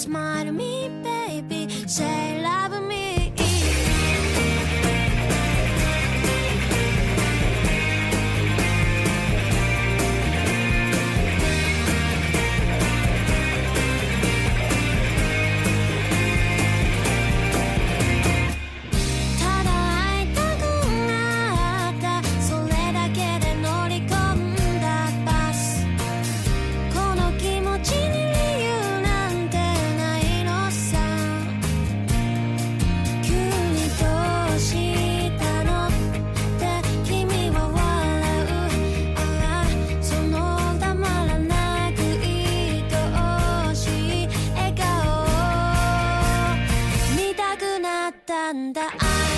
Smile to me, baby. Say なんだ？